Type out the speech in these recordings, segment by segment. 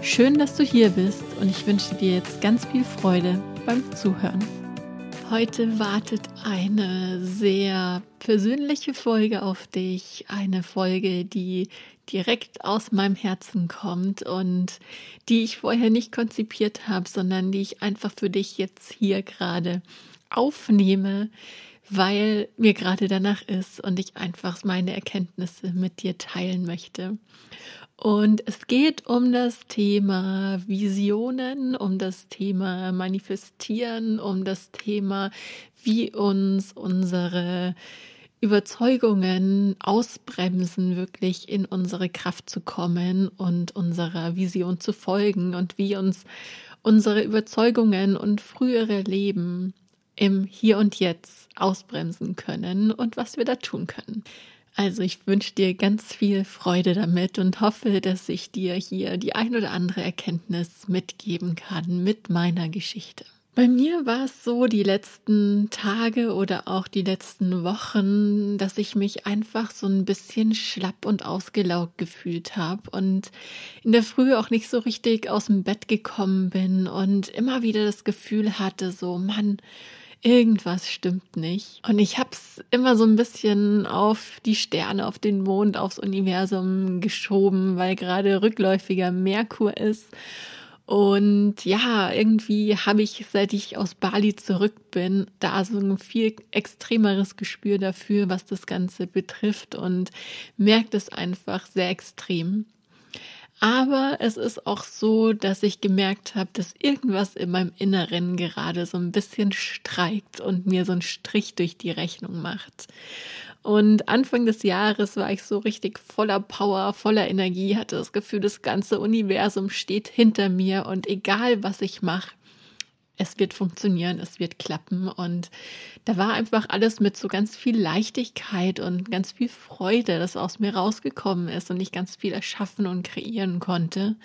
Schön, dass du hier bist und ich wünsche dir jetzt ganz viel Freude beim Zuhören. Heute wartet eine sehr persönliche Folge auf dich, eine Folge, die direkt aus meinem Herzen kommt und die ich vorher nicht konzipiert habe, sondern die ich einfach für dich jetzt hier gerade aufnehme, weil mir gerade danach ist und ich einfach meine Erkenntnisse mit dir teilen möchte. Und es geht um das Thema Visionen, um das Thema Manifestieren, um das Thema, wie uns unsere Überzeugungen ausbremsen, wirklich in unsere Kraft zu kommen und unserer Vision zu folgen und wie uns unsere Überzeugungen und frühere Leben im Hier und Jetzt ausbremsen können und was wir da tun können. Also ich wünsche dir ganz viel Freude damit und hoffe, dass ich dir hier die ein oder andere Erkenntnis mitgeben kann mit meiner Geschichte. Bei mir war es so die letzten Tage oder auch die letzten Wochen, dass ich mich einfach so ein bisschen schlapp und ausgelaugt gefühlt habe und in der Früh auch nicht so richtig aus dem Bett gekommen bin und immer wieder das Gefühl hatte, so Mann, irgendwas stimmt nicht. Und ich habe es immer so ein bisschen auf die Sterne, auf den Mond, aufs Universum geschoben, weil gerade rückläufiger Merkur ist. Und ja, irgendwie habe ich, seit ich aus Bali zurück bin, da so ein viel extremeres Gespür dafür, was das Ganze betrifft und merkt es einfach sehr extrem. Aber es ist auch so, dass ich gemerkt habe, dass irgendwas in meinem Inneren gerade so ein bisschen streikt und mir so einen Strich durch die Rechnung macht. Und Anfang des Jahres war ich so richtig voller Power, voller Energie, hatte das Gefühl, das ganze Universum steht hinter mir und egal was ich mache, es wird funktionieren, es wird klappen. Und da war einfach alles mit so ganz viel Leichtigkeit und ganz viel Freude, das aus mir rausgekommen ist und ich ganz viel erschaffen und kreieren konnte.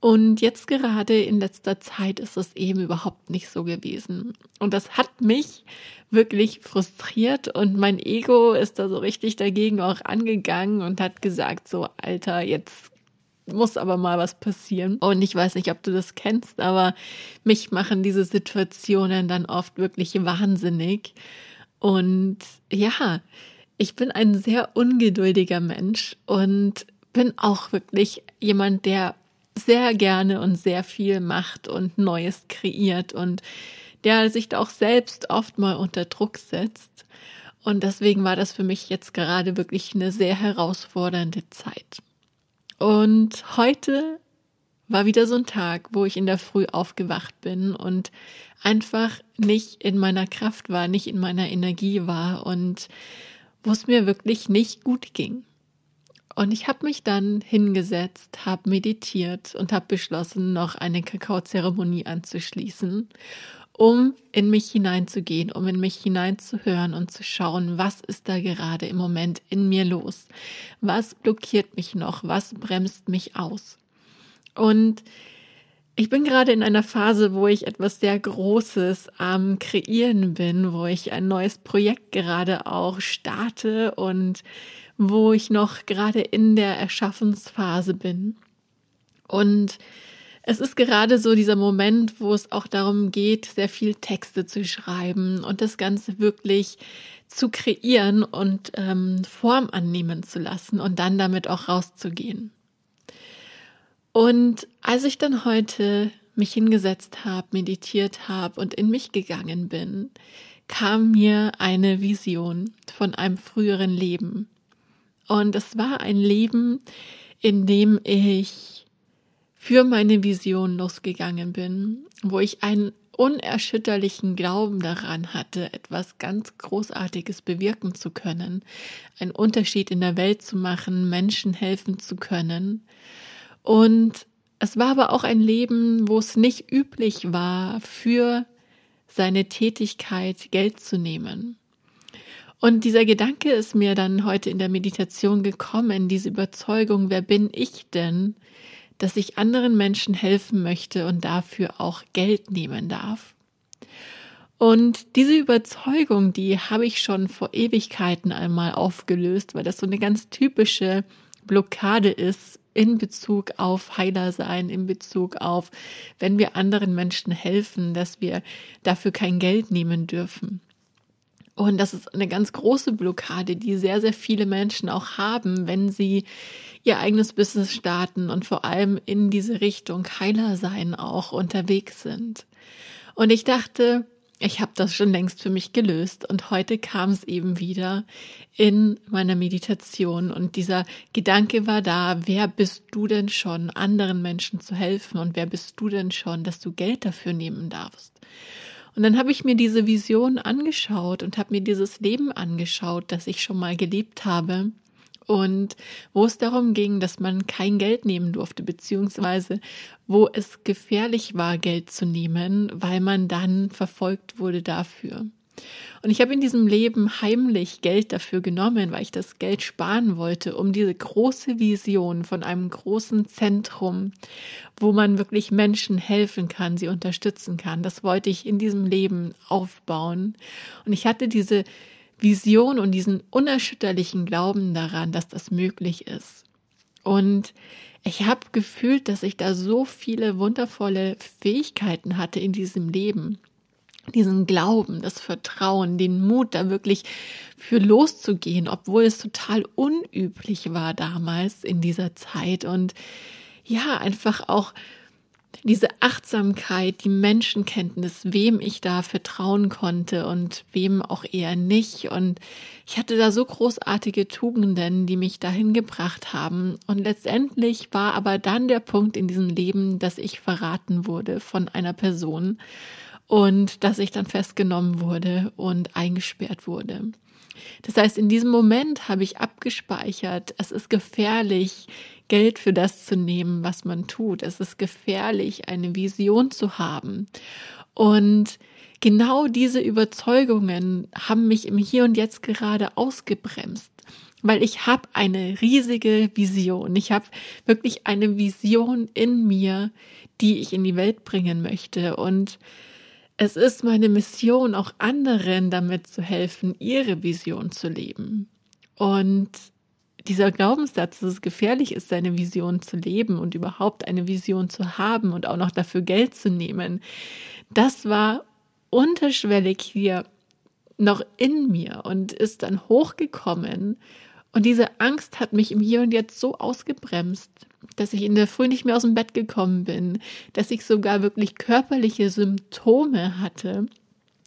Und jetzt gerade in letzter Zeit ist es eben überhaupt nicht so gewesen. Und das hat mich wirklich frustriert und mein Ego ist da so richtig dagegen auch angegangen und hat gesagt, so Alter, jetzt muss aber mal was passieren. Und ich weiß nicht, ob du das kennst, aber mich machen diese Situationen dann oft wirklich wahnsinnig. Und ja, ich bin ein sehr ungeduldiger Mensch und bin auch wirklich jemand, der sehr gerne und sehr viel macht und Neues kreiert und der sich da auch selbst oft mal unter Druck setzt. Und deswegen war das für mich jetzt gerade wirklich eine sehr herausfordernde Zeit. Und heute war wieder so ein Tag, wo ich in der Früh aufgewacht bin und einfach nicht in meiner Kraft war, nicht in meiner Energie war und wo es mir wirklich nicht gut ging. Und ich habe mich dann hingesetzt, habe meditiert und habe beschlossen, noch eine Kakaozeremonie anzuschließen um in mich hineinzugehen, um in mich hineinzuhören und zu schauen, was ist da gerade im Moment in mir los? Was blockiert mich noch? Was bremst mich aus? Und ich bin gerade in einer Phase, wo ich etwas sehr Großes am Kreieren bin, wo ich ein neues Projekt gerade auch starte und wo ich noch gerade in der Erschaffensphase bin. Und es ist gerade so dieser Moment, wo es auch darum geht, sehr viel Texte zu schreiben und das Ganze wirklich zu kreieren und ähm, Form annehmen zu lassen und dann damit auch rauszugehen. Und als ich dann heute mich hingesetzt habe, meditiert habe und in mich gegangen bin, kam mir eine Vision von einem früheren Leben. Und es war ein Leben, in dem ich für meine Vision losgegangen bin, wo ich einen unerschütterlichen Glauben daran hatte, etwas ganz Großartiges bewirken zu können, einen Unterschied in der Welt zu machen, Menschen helfen zu können. Und es war aber auch ein Leben, wo es nicht üblich war, für seine Tätigkeit Geld zu nehmen. Und dieser Gedanke ist mir dann heute in der Meditation gekommen, diese Überzeugung, wer bin ich denn, dass ich anderen Menschen helfen möchte und dafür auch Geld nehmen darf. Und diese Überzeugung, die habe ich schon vor Ewigkeiten einmal aufgelöst, weil das so eine ganz typische Blockade ist in Bezug auf Heiler sein, in Bezug auf, wenn wir anderen Menschen helfen, dass wir dafür kein Geld nehmen dürfen. Und das ist eine ganz große Blockade, die sehr, sehr viele Menschen auch haben, wenn sie ihr eigenes Business starten und vor allem in diese Richtung Heiler sein auch unterwegs sind. Und ich dachte, ich habe das schon längst für mich gelöst und heute kam es eben wieder in meiner Meditation und dieser Gedanke war da, wer bist du denn schon, anderen Menschen zu helfen und wer bist du denn schon, dass du Geld dafür nehmen darfst? Und dann habe ich mir diese Vision angeschaut und habe mir dieses Leben angeschaut, das ich schon mal gelebt habe und wo es darum ging, dass man kein Geld nehmen durfte, beziehungsweise wo es gefährlich war, Geld zu nehmen, weil man dann verfolgt wurde dafür. Und ich habe in diesem Leben heimlich Geld dafür genommen, weil ich das Geld sparen wollte, um diese große Vision von einem großen Zentrum, wo man wirklich Menschen helfen kann, sie unterstützen kann. Das wollte ich in diesem Leben aufbauen. Und ich hatte diese Vision und diesen unerschütterlichen Glauben daran, dass das möglich ist. Und ich habe gefühlt, dass ich da so viele wundervolle Fähigkeiten hatte in diesem Leben. Diesen Glauben, das Vertrauen, den Mut, da wirklich für loszugehen, obwohl es total unüblich war damals in dieser Zeit. Und ja, einfach auch diese Achtsamkeit, die Menschenkenntnis, wem ich da vertrauen konnte und wem auch eher nicht. Und ich hatte da so großartige Tugenden, die mich dahin gebracht haben. Und letztendlich war aber dann der Punkt in diesem Leben, dass ich verraten wurde von einer Person und dass ich dann festgenommen wurde und eingesperrt wurde. Das heißt, in diesem Moment habe ich abgespeichert, es ist gefährlich, Geld für das zu nehmen, was man tut. Es ist gefährlich, eine Vision zu haben. Und genau diese Überzeugungen haben mich im Hier und Jetzt gerade ausgebremst weil ich habe eine riesige Vision. Ich habe wirklich eine Vision in mir, die ich in die Welt bringen möchte. Und es ist meine Mission, auch anderen damit zu helfen, ihre Vision zu leben. Und dieser Glaubenssatz, dass es gefährlich ist, seine Vision zu leben und überhaupt eine Vision zu haben und auch noch dafür Geld zu nehmen, das war unterschwellig hier noch in mir und ist dann hochgekommen. Und diese Angst hat mich im Hier und Jetzt so ausgebremst, dass ich in der Früh nicht mehr aus dem Bett gekommen bin, dass ich sogar wirklich körperliche Symptome hatte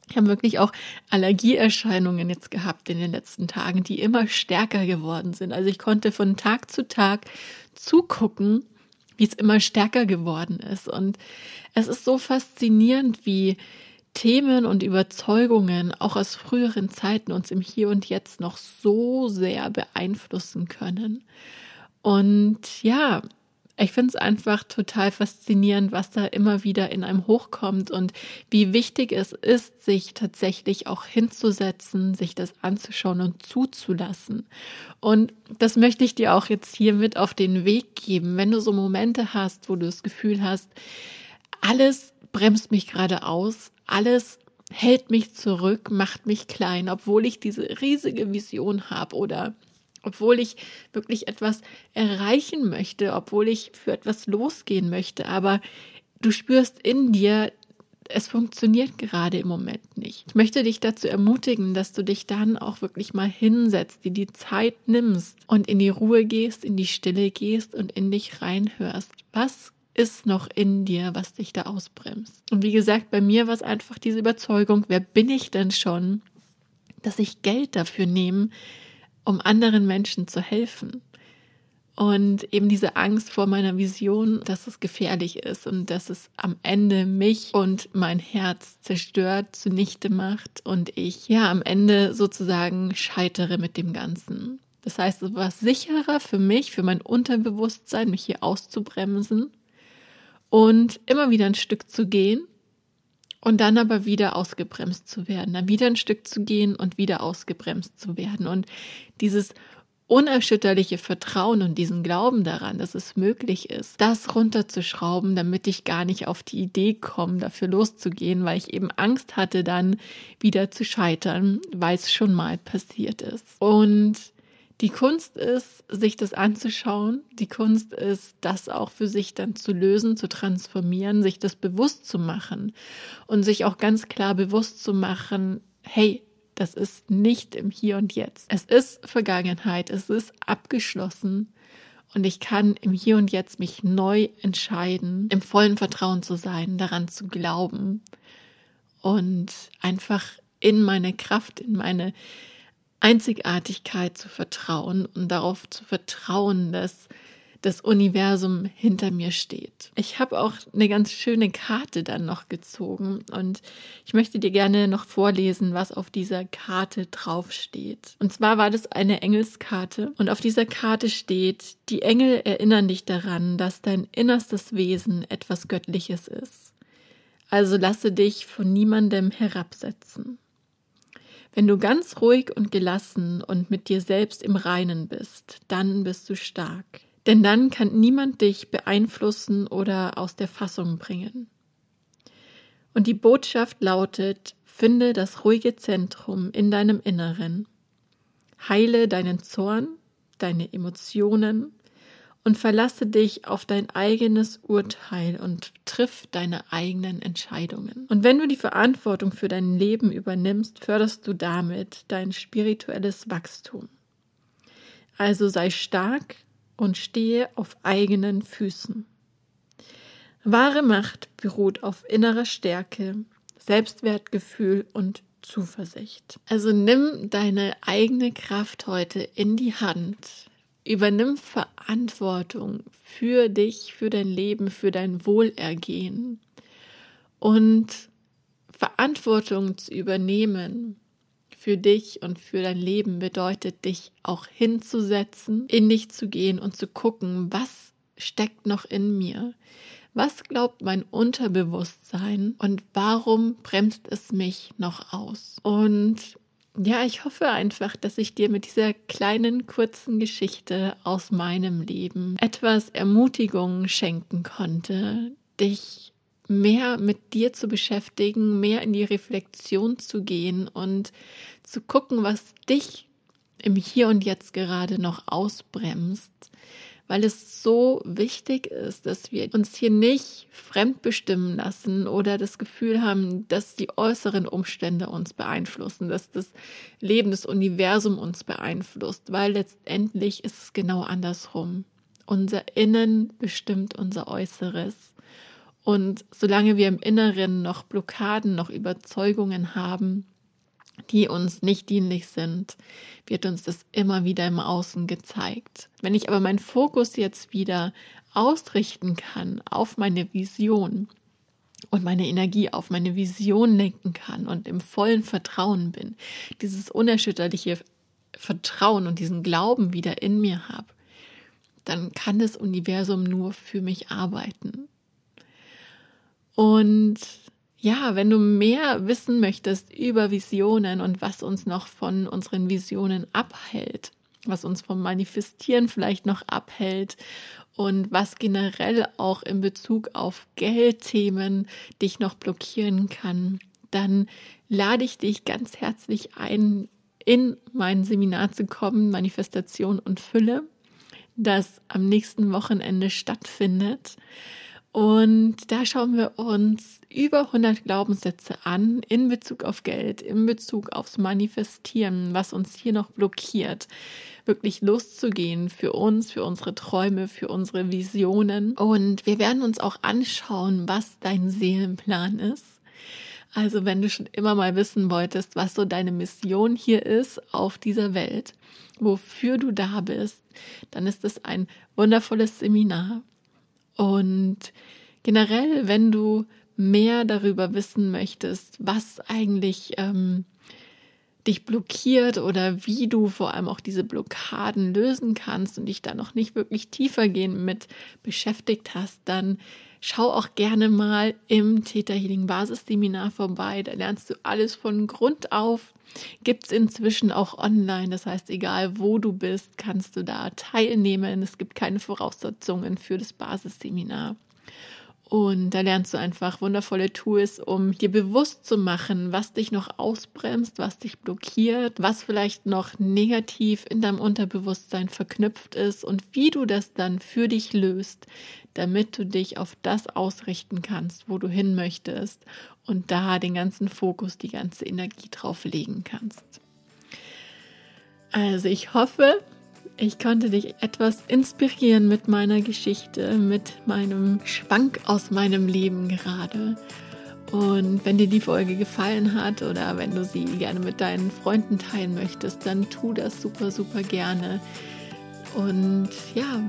ich habe wirklich auch Allergieerscheinungen jetzt gehabt in den letzten Tagen, die immer stärker geworden sind. Also ich konnte von Tag zu Tag zugucken, wie es immer stärker geworden ist. Und es ist so faszinierend, wie Themen und Überzeugungen auch aus früheren Zeiten uns im Hier und Jetzt noch so sehr beeinflussen können. Und ja, ich finde es einfach total faszinierend, was da immer wieder in einem hochkommt und wie wichtig es ist, sich tatsächlich auch hinzusetzen, sich das anzuschauen und zuzulassen. Und das möchte ich dir auch jetzt hier mit auf den Weg geben. Wenn du so Momente hast, wo du das Gefühl hast, alles bremst mich gerade aus, alles hält mich zurück, macht mich klein, obwohl ich diese riesige Vision habe oder obwohl ich wirklich etwas erreichen möchte, obwohl ich für etwas losgehen möchte, aber du spürst in dir, es funktioniert gerade im Moment nicht. Ich möchte dich dazu ermutigen, dass du dich dann auch wirklich mal hinsetzt, dir die Zeit nimmst und in die Ruhe gehst, in die Stille gehst und in dich reinhörst. Was ist noch in dir, was dich da ausbremst? Und wie gesagt, bei mir war es einfach diese Überzeugung, wer bin ich denn schon, dass ich Geld dafür nehme, um anderen Menschen zu helfen. Und eben diese Angst vor meiner Vision, dass es gefährlich ist und dass es am Ende mich und mein Herz zerstört, zunichte macht und ich ja am Ende sozusagen scheitere mit dem Ganzen. Das heißt, es war sicherer für mich, für mein Unterbewusstsein, mich hier auszubremsen und immer wieder ein Stück zu gehen und dann aber wieder ausgebremst zu werden, dann wieder ein Stück zu gehen und wieder ausgebremst zu werden. Und dieses unerschütterliche Vertrauen und diesen Glauben daran, dass es möglich ist, das runterzuschrauben, damit ich gar nicht auf die Idee komme, dafür loszugehen, weil ich eben Angst hatte, dann wieder zu scheitern, weil es schon mal passiert ist. Und die Kunst ist, sich das anzuschauen. Die Kunst ist, das auch für sich dann zu lösen, zu transformieren, sich das bewusst zu machen und sich auch ganz klar bewusst zu machen, hey, das ist nicht im Hier und Jetzt. Es ist Vergangenheit, es ist abgeschlossen und ich kann im Hier und Jetzt mich neu entscheiden, im vollen Vertrauen zu sein, daran zu glauben und einfach in meine Kraft, in meine Einzigartigkeit zu vertrauen und darauf zu vertrauen, dass das Universum hinter mir steht. Ich habe auch eine ganz schöne Karte dann noch gezogen und ich möchte dir gerne noch vorlesen, was auf dieser Karte draufsteht. Und zwar war das eine Engelskarte und auf dieser Karte steht, die Engel erinnern dich daran, dass dein innerstes Wesen etwas Göttliches ist. Also lasse dich von niemandem herabsetzen. Wenn du ganz ruhig und gelassen und mit dir selbst im Reinen bist, dann bist du stark. Denn dann kann niemand dich beeinflussen oder aus der Fassung bringen. Und die Botschaft lautet, finde das ruhige Zentrum in deinem Inneren. Heile deinen Zorn, deine Emotionen und verlasse dich auf dein eigenes Urteil und triff deine eigenen Entscheidungen. Und wenn du die Verantwortung für dein Leben übernimmst, förderst du damit dein spirituelles Wachstum. Also sei stark und stehe auf eigenen Füßen. Wahre Macht beruht auf innerer Stärke, Selbstwertgefühl und Zuversicht. Also nimm deine eigene Kraft heute in die Hand, Übernimm Verantwortung für dich, für dein Leben, für dein Wohlergehen. Und Verantwortung zu übernehmen für dich und für dein Leben bedeutet, dich auch hinzusetzen, in dich zu gehen und zu gucken, was steckt noch in mir? Was glaubt mein Unterbewusstsein und warum bremst es mich noch aus? Und ja, ich hoffe einfach, dass ich dir mit dieser kleinen, kurzen Geschichte aus meinem Leben etwas Ermutigung schenken konnte, dich mehr mit dir zu beschäftigen, mehr in die Reflexion zu gehen und zu gucken, was dich im Hier und Jetzt gerade noch ausbremst weil es so wichtig ist, dass wir uns hier nicht fremdbestimmen lassen oder das Gefühl haben, dass die äußeren Umstände uns beeinflussen, dass das Leben, das Universum uns beeinflusst, weil letztendlich ist es genau andersrum. Unser Innen bestimmt unser Äußeres. Und solange wir im Inneren noch Blockaden, noch Überzeugungen haben, die uns nicht dienlich sind, wird uns das immer wieder im Außen gezeigt. Wenn ich aber meinen Fokus jetzt wieder ausrichten kann auf meine Vision und meine Energie auf meine Vision lenken kann und im vollen Vertrauen bin, dieses unerschütterliche Vertrauen und diesen Glauben wieder in mir habe, dann kann das Universum nur für mich arbeiten. Und ja, wenn du mehr wissen möchtest über Visionen und was uns noch von unseren Visionen abhält, was uns vom Manifestieren vielleicht noch abhält und was generell auch in Bezug auf Geldthemen dich noch blockieren kann, dann lade ich dich ganz herzlich ein, in mein Seminar zu kommen, Manifestation und Fülle, das am nächsten Wochenende stattfindet. Und da schauen wir uns über 100 Glaubenssätze an in Bezug auf Geld, in Bezug aufs Manifestieren, was uns hier noch blockiert, wirklich loszugehen für uns, für unsere Träume, für unsere Visionen. Und wir werden uns auch anschauen, was dein Seelenplan ist. Also wenn du schon immer mal wissen wolltest, was so deine Mission hier ist auf dieser Welt, wofür du da bist, dann ist es ein wundervolles Seminar und generell, wenn du mehr darüber wissen möchtest, was eigentlich ähm, dich blockiert oder wie du vor allem auch diese Blockaden lösen kannst und dich da noch nicht wirklich tiefer gehen mit beschäftigt hast, dann schau auch gerne mal im Theta Healing Basisseminar vorbei. Da lernst du alles von Grund auf. Gibt es inzwischen auch online. Das heißt, egal wo du bist, kannst du da teilnehmen. Es gibt keine Voraussetzungen für das Basisseminar. Und da lernst du einfach wundervolle Tools, um dir bewusst zu machen, was dich noch ausbremst, was dich blockiert, was vielleicht noch negativ in deinem Unterbewusstsein verknüpft ist und wie du das dann für dich löst, damit du dich auf das ausrichten kannst, wo du hin möchtest und da den ganzen Fokus, die ganze Energie drauf legen kannst. Also ich hoffe, ich konnte dich etwas inspirieren mit meiner Geschichte, mit meinem Schwank aus meinem Leben gerade. Und wenn dir die Folge gefallen hat oder wenn du sie gerne mit deinen Freunden teilen möchtest, dann tu das super, super gerne. Und ja,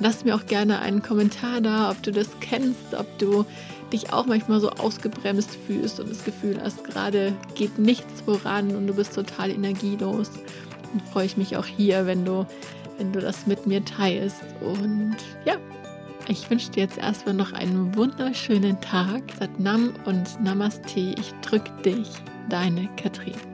lass mir auch gerne einen Kommentar da, ob du das kennst, ob du dich auch manchmal so ausgebremst fühlst und das Gefühl hast, gerade geht nichts voran und du bist total energielos dann freue ich mich auch hier, wenn du, wenn du das mit mir teilst. Und ja, ich wünsche dir jetzt erstmal noch einen wunderschönen Tag. Satnam und Namaste. Ich drücke dich, deine Katrin.